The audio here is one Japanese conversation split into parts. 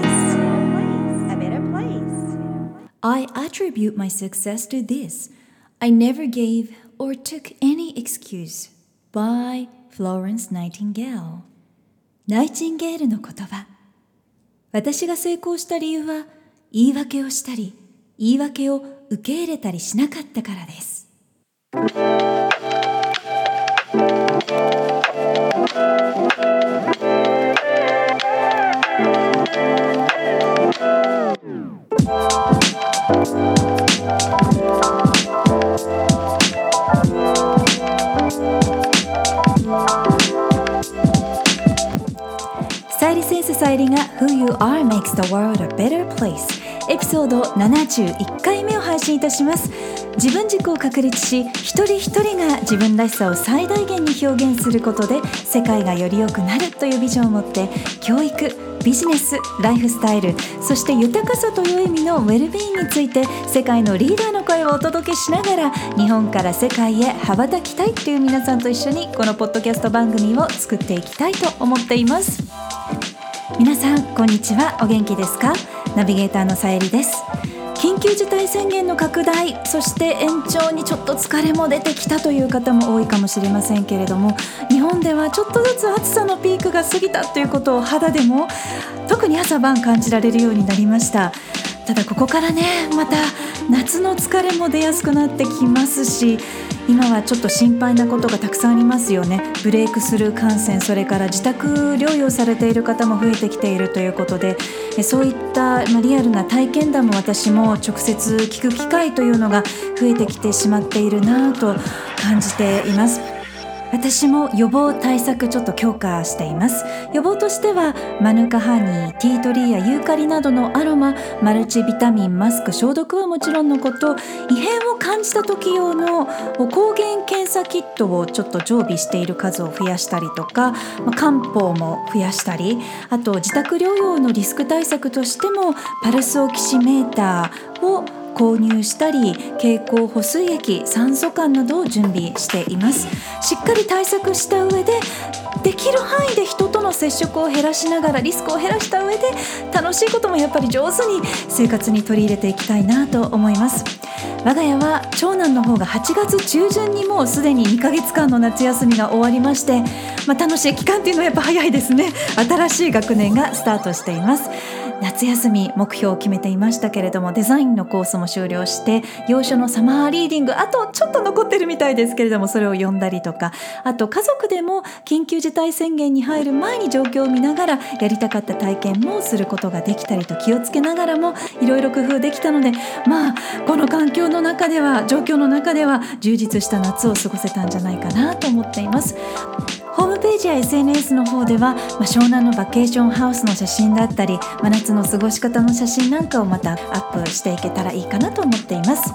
place. A better place. I attribute my success to this. I never gave or took any excuse. By Florence Nightingale. ナイチンゲールの言葉。私が成功した理由は言い訳をしたり言い訳を受け入れたりしなかったからです。Place エピソード71回目を配信いたします。自分軸を確立し一人一人が自分らしさを最大限に表現することで世界がより良くなるというビジョンを持って教育ビジネスライフスタイルそして豊かさという意味のウェルビーンについて世界のリーダーの声をお届けしながら日本から世界へ羽ばたきたいという皆さんと一緒にこのポッドキャスト番組を作っていきたいと思っています。皆さんこんにちは。お元気ですか？ナビゲーターのさゆりです。緊急事態宣言の拡大そして延長にちょっと疲れも出てきたという方も多いかもしれませんけれども日本ではちょっとずつ暑さのピークが過ぎたということを肌でも特に朝晩感じられるようになりました。ただここからねまた夏の疲れも出やすくなってきますし今はちょっと心配なことがたくさんありますよねブレイクスルー感染それから自宅療養されている方も増えてきているということでそういったリアルな体験談も私も直接聞く機会というのが増えてきてしまっているなと感じています。私も予防対策ちょっと強化しています。予防としてはマヌカハニーティートリーやユーカリなどのアロママルチビタミンマスク消毒はもちろんのこと異変を感じた時用の抗原検査キットをちょっと常備している数を増やしたりとか漢方も増やしたりあと自宅療養のリスク対策としてもパルスオキシメーターを購入したり経口補水液酸素管などを準備しています。しっかり対策した上でできる範囲で人との接触を減らしながらリスクを減らした上で楽しいこともやっぱり上手に生活に取り入れていきたいなと思います。我が家は長男の方が8月中旬にもうすでに2ヶ月間の夏休みが終わりまして、まあ、楽しい期間っていうのはやっぱ早いですね。新しい学年がスタートしています。夏休み目標を決めていましたけれどもデザインのコースも終了して洋書のサマーリーディングあとちょっと残ってるみたいですけれどもそれを読んだりとかあと家族でも緊急事態宣言に入る前に状況を見ながらやりたかった体験もすることができたりと気をつけながらもいろいろ工夫できたのでまあこの環境の中では状況の中では充実した夏を過ごせたんじゃないかなと思っています。ージや SNS の方では、まあ、湘南のバケーションハウスの写真だったり真夏の過ごし方の写真なんかをまたアップしていけたらいいかなと思っています。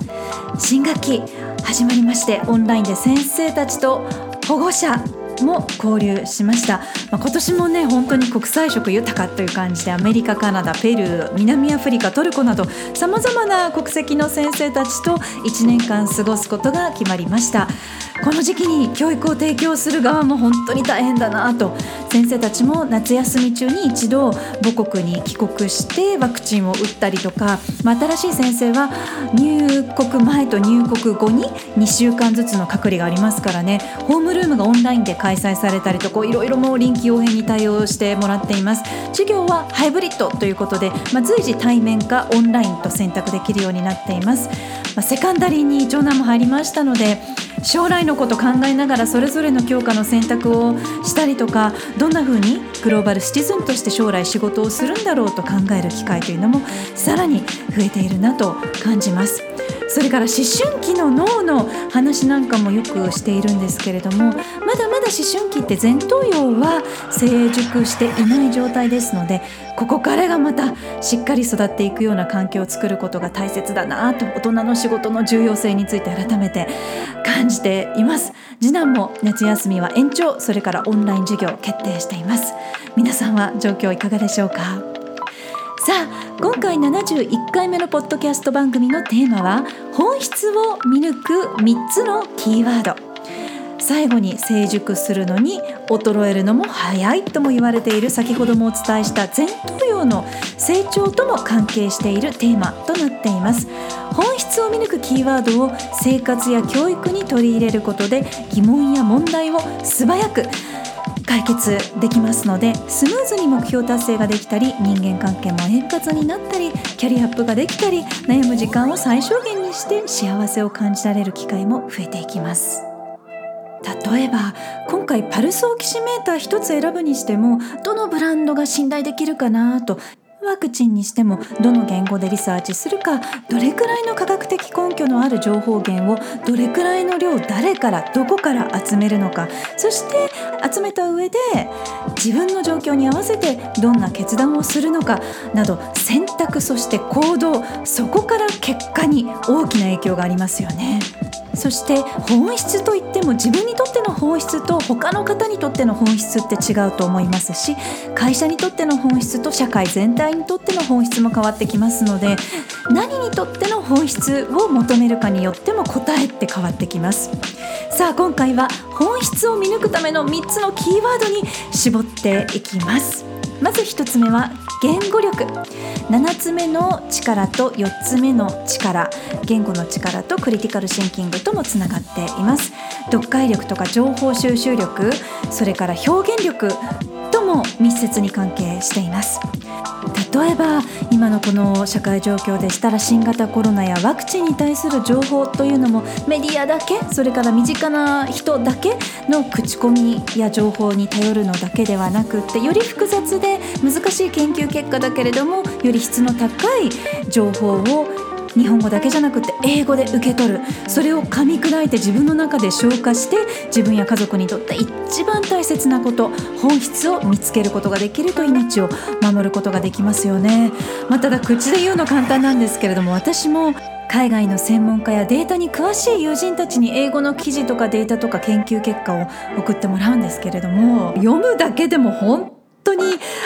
新学期始まりましてオンラインで先生たちと保護者も交流しました、まあ、今年もね本当に国際色豊かという感じでアメリカカナダペルー南アフリカトルコなどさまざまな国籍の先生たちと1年間過ごすことが決まりました。この時期に教育を提供する側も本当に大変だなと。先生たちも夏休み中に一度母国に帰国してワクチンを打ったりとか、まあ、新しい先生は入国前と入国後に2週間ずつの隔離がありますからね。ホームルームがオンラインで開催されたりといろいろも臨機応変に対応してもらっています。授業はハイブリッドということで、まあ、随時対面かオンラインと選択できるようになっています、まあ、セカンダリーに長男も入りましたので将来のこと考えながらそれぞれの教科の選択をしたりとかどんな風にグローバルシティズンとして将来仕事をするんだろうと考える機会というのもさらに増えているなと感じます。それから思春期の脳の話なんかもよくしているんですけれどもまだまだ思春期って前頭葉は成熟していない状態ですのでここからがまたしっかり育っていくような環境を作ることが大切だなと大人の仕事の重要性について改めて感じています。次男も夏休みは延長それからオンライン授業決定しています。皆さんは状況いかがでしょうか？さあ今回71回目のポッドキャスト番組のテーマは本質を見抜く3つのキーワード。最後に成熟するのに衰えるのも早いとも言われている先ほどもお伝えした前頭葉の成長とも関係しているテーマとなっています。本質を見抜くキーワードを生活や教育に取り入れることで疑問や問題を素早く解決できますのでスムーズに目標達成ができたり人間関係も円滑になったりキャリアアップができたり悩む時間を最小限にして幸せを感じられる機会も増えていきます。例えば今回パルスオキシメーター1つ選ぶにしてもどのブランドが信頼できるかなとワクチンにしてもどの言語でリサーチするかどれくらいの科学的根拠のある情報源をどれくらいの量誰からどこから集めるのかそして集めた上で自分の状況に合わせてどんな決断をするのかなど選択そして行動そこから結果に大きな影響がありますよね。そして本質といっても自分にとっての本質と他の方にとっての本質って違うと思いますし会社にとっての本質と社会全体にとっての本質も変わってきますので何にとっての本質を求めるかによっても答えって変わってきます。さあ今回は本質を見抜くための3つのキーワードに絞っていきます。まず1つ目は言語力。7つ目の力と4つ目の力。言語の力とクリティカルシンキングともつながっています。読解力とか情報収集力。それから表現力。も密接に関係しています。例えば今のこの社会状況でしたら新型コロナやワクチンに対する情報というのもメディアだけそれから身近な人だけの口コミや情報に頼るのだけではなくってより複雑で難しい研究結果だけれどもより質の高い情報を日本語だけじゃなくて英語で受け取る。それを噛み砕いて自分の中で消化して自分や家族にとって一番大切なこと本質を見つけることができると命を守ることができますよね、まあ、ただ口で言うの簡単なんですけれども私も海外の専門家やデータに詳しい友人たちに英語の記事とかデータとか研究結果を送ってもらうんですけれども読むだけでも本当に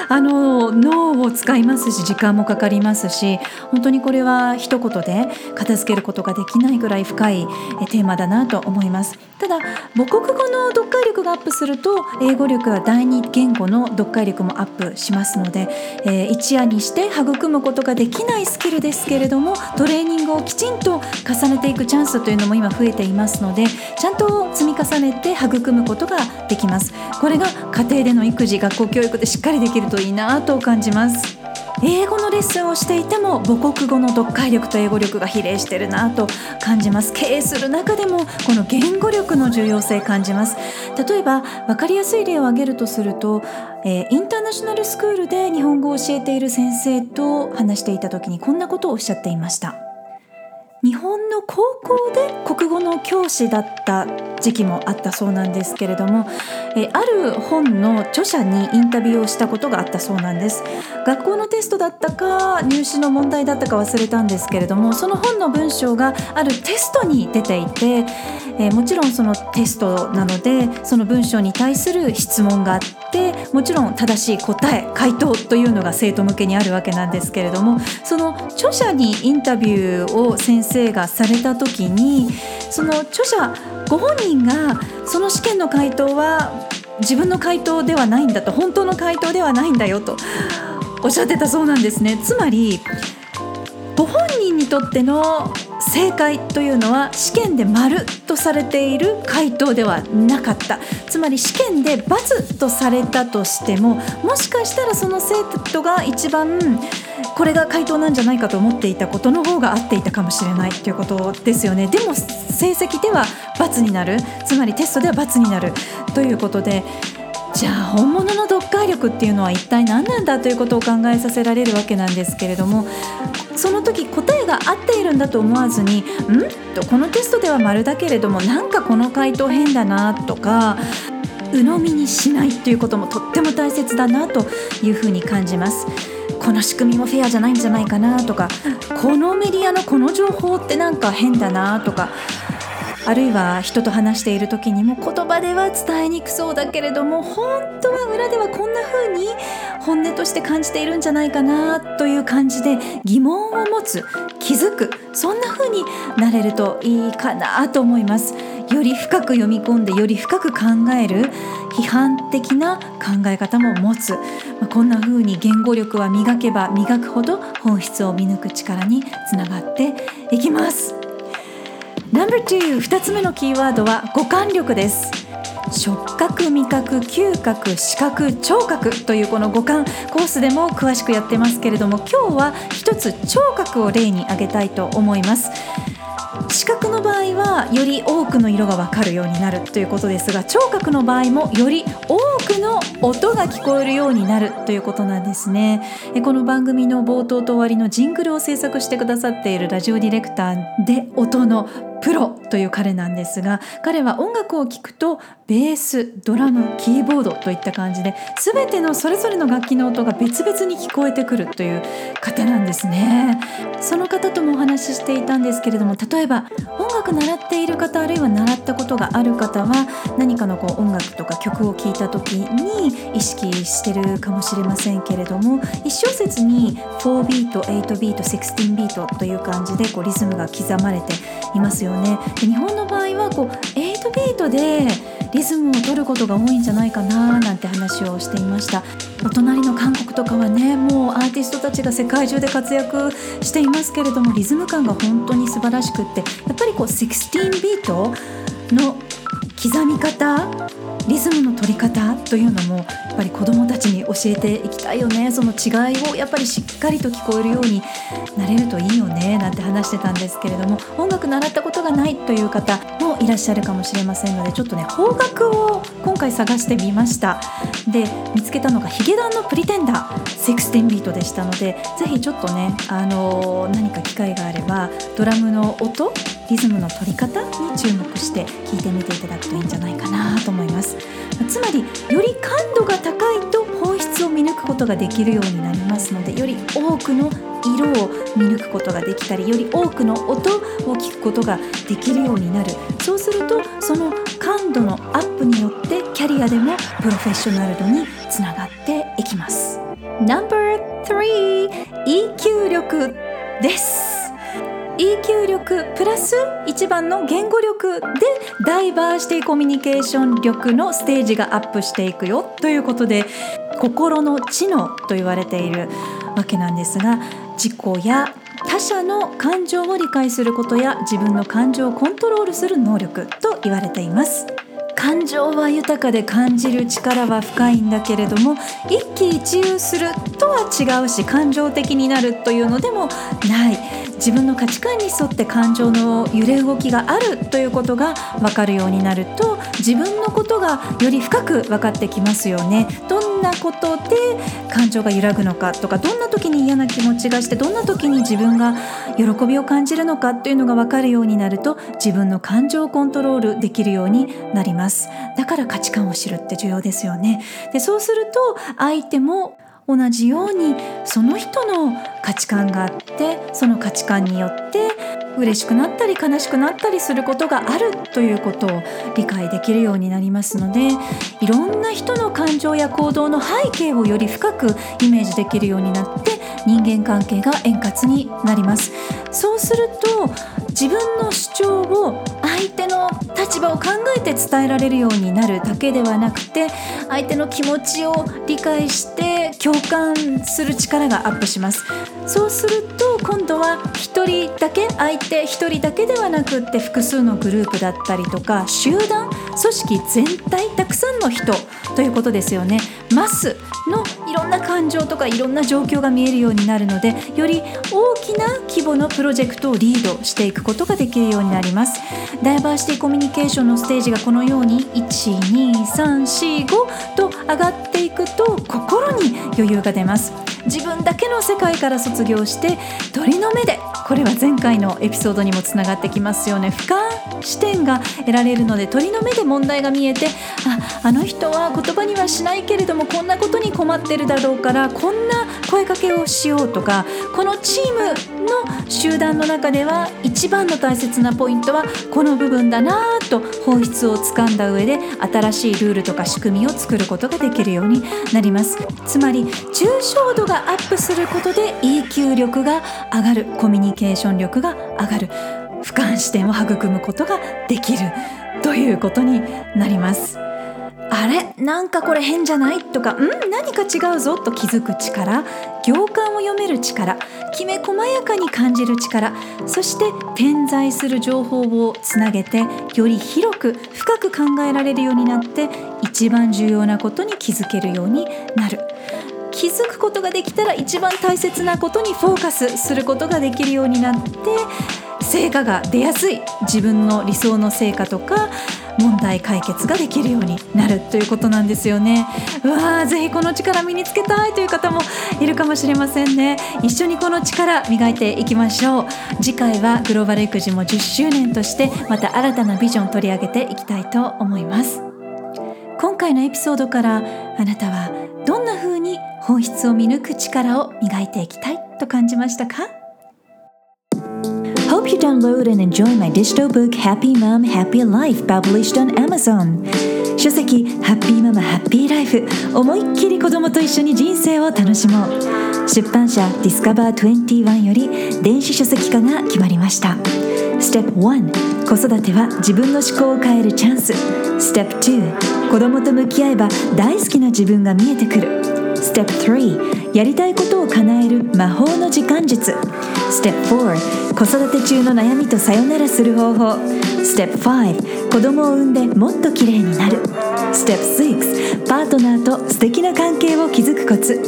あの脳を使いますし時間もかかりますし本当にこれは一言で片付けることができないぐらい深いテーマだなと思います。ただ母国語の読解力がアップすると英語力は第二言語の読解力もアップしますので、えー、一夜にして育むことができないスキルですけれどもトレーニングをきちんと重ねていくチャンスというのも今増えていますのでちゃんと積み重ねて育むことができます。これが家庭での育児学校教育でしっかりできるといいなと感じます。英語のレッスンをしていても母国語の読解力と英語力が比例してるなと感じます。経営する中でもこの言語力の重要性感じます。例えば分かりやすい例を挙げるとすると、えー、インターナショナルスクールで日本語を教えている先生と話していた時にこんなことをおっしゃっていました。日本の高校で国語の教師だった時期もあったそうなんですけれども、えある本の著者にインタビューをしたことがあったそうなんです。学校のテストだったか入試の問題だったか忘れたんですけれどもその本の文章があるテストに出ていて、えもちろんそのテストなのでその文章に対する質問があってもちろん正しい答え回答というのが生徒向けにあるわけなんですけれどもその著者にインタビューを先生がされた時にその著者ご本人がその試験の回答は自分の回答ではないんだと本当の回答ではないんだよとおっしゃってたそうなんですね。つまりご本人にとっての正解というのは試験で丸とされている回答ではなかったつまり試験で×とされたとしてももしかしたらその生徒が一番これが回答なんじゃないかと思っていたことの方が合っていたかもしれないということですよねでも成績では×になるつまりテストでは×になるということでじゃあ本物の読解力っていうのは一体何なんだということを考えさせられるわけなんですけれどもその時答えが合っているんだと思わずに「ん?」とこのテストでは丸だけれどもなんかこの回答変だなとか鵜呑みにしないっていうこともとっても大切だなというふうに感じます。この仕組みもフェアじゃないんじゃないかなとかこのメディアのこの情報ってなんか変だなとかあるいは人と話している時にも言葉では伝えにくそうだけれども本当は裏ではこんな風に本音として感じているんじゃないかなという感じで疑問を持つ気づくそんな風になれるといいかなと思います。より深く読み込んでより深く考える批判的な考え方も持つ、まあ、こんな風に言語力は磨けば磨くほど本質を見抜く力につながっていきます。No.2 2つ目のキーワードは五感力です。触覚味覚嗅覚視覚聴覚というこの五感。コースでも詳しくやってますけれども今日は一つ聴覚を例に挙げたいと思います。視覚の場合はより多くの色が分かるようになるということですが聴覚の場合もより多くの音が聞こえるようになるということなんですね。この番組の冒頭と終わりのジングルを制作してくださっているラジオディレクターで音のプロという彼なんですが彼は音楽を聴くとベースドラムキーボードといった感じで全てのそれぞれの楽器の音が別々に聞こえてくるという方なんですね。その方ともお話ししていたんですけれども例えば音楽習っている方あるいは習ったことがある方は何かのこう音楽とか曲を聴いた時に意識してるかもしれませんけれども1小節に4ビート8ビート16ビートという感じでこうリズムが刻まれていますよね。で日本の場合はこう8ビートでリズムを取ることが多いんじゃないかななんて話をしていましたお隣の韓国とかはねもうアーティストたちが世界中で活躍していますけれどもリズム感が本当に素晴らしくってやっぱりこう16ビートの刻み方リズムの取り方というのもやっぱり子どもたちに教えていきたいよね。その違いをやっぱりしっかりと聞こえるようになれるといいよねなんて話してたんですけれども音楽習ったことがないという方もいらっしゃるかもしれませんのでちょっとね方角を今回探してみました。で見つけたのがヒゲダンのプリテンダー16ビートでしたのでぜひちょっとねあのー、何か機会があればドラムの音リズムの取り方に注目して聞いてみていただくといいんじゃないかなと思います。つまりより感度が高いと本質を見抜くことができるようになりますのでより多くの色を見抜くことができたりより多くの音を聞くことができるようになる。そうするとその感度のアップによってキャリアでもプロフェッショナル度につながっていきます。No.3 EQ 力です。EQ 力プラス1番の言語力でダイバーシティコミュニケーション力のステージがアップしていくよということで心の知能と言われているわけなんですが自己や他者の感情を理解することや自分の感情をコントロールする能力と言われています。感情は豊かで感じる力は深いんだけれども一喜一憂するとは違うし感情的になるというのでもない。自分の価値観に沿って感情の揺れ動きがあるということが分かるようになると自分のことがより深く分かってきますよね。どんなことで感情が揺らぐのかとかどんな時に嫌な気持ちがしてどんな時に自分が喜びを感じるのかっていうのが分かるようになると自分の感情をコントロールできるようになりますだから価値観を知るって重要ですよねでそうすると相手も同じようにその人の価値観があってその価値観によって嬉しくなったり悲しくなったりすることがあるということを理解できるようになりますのでいろんな人の感情や行動の背景をより深くイメージできるようになって人間関係が円滑になります。そうすると自分の主張を相手の立場を考えて伝えられるようになるだけではなくて相手の気持ちを理解して共感する力がアップします。そうすると今度は1人だけ相手1人だけではなくって複数のグループだったりとか集団組織全体たくさんの人ということですよね。マスのろんな感情とかいろんな状況が見えるようになるのでより大きな規模のプロジェクトをリードしていくことができるようになります。ダイバーシティコミュニケーションのステージがこのように12345と上がっていくと心に余裕が出ます。自分だけの世界から卒業して鳥の目でこれは前回のエピソードにもつながってきますよね。俯瞰視点が得られるので鳥の目で問題が見えてああの人は言葉にはしないけれどもこんなことに困ってるだろうからこんな声かけをしようとかこのチームの集団の中では一番の大切なポイントはこの部分だなと本質をつかんだ上で新しいルールとか仕組みを作ることができるようになります。つまり抽象度がアップすることで EQ 力が上がるコミュニケーション力が上がる俯瞰視点を育むことができるということになります。あれ？なんかこれ変じゃない？とかん？何か違うぞ？と気づく力。行間を読める力。きめ細やかに感じる力。そして点在する情報をつなげてより広く深く考えられるようになって一番重要なことに気づけるようになる。気づくことができたら一番大切なことにフォーカスすることができるようになって成果が出やすい。自分の理想の成果とか問題解決ができるようになるということなんですよね。うわーぜひこの力身につけたいという方もいるかもしれませんね。一緒にこの力磨いていきましょう。次回はグローバル育児も10周年としてまた新たなビジョン取り上げていきたいと思います。今回のエピソードからあなたはどんな風に本質を見抜く力を磨いていきたいと感じましたか？Hope you download and enjoy my digital book Happy Mom Happy Life published on Amazon. 書籍ハッピーママハッピーライフ思いっきり子供と一緒に人生を楽しもう。出版社ディスカバー21より電子書籍化が決まりました。ステップ1子育ては自分の思考を変えるチャンス。ステップ2子供と向き合えば大好きな自分が見えてくる。ステップ3やりたいことを叶える魔法の時間術。ステップ4子育て中の悩みとさよならする方法。ステップ5子供を産んでもっと綺麗になる。ステップ6パートナーと素敵な関係を築くコツ。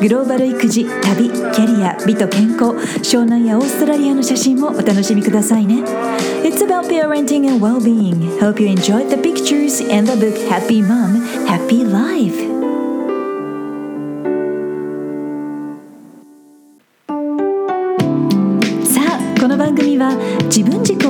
グローバル育児旅キャリア美と健康。湘南やオーストラリアの写真もお楽しみくださいね。It's about parenting and well-being. Hope you enjoyed the pictures and the book Happy Mom Happy Life.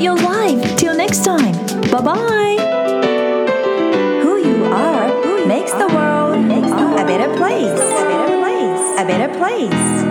Enjoy your life. Till next time. Bye bye. Who you are makes the world a better place. A better place. A better place.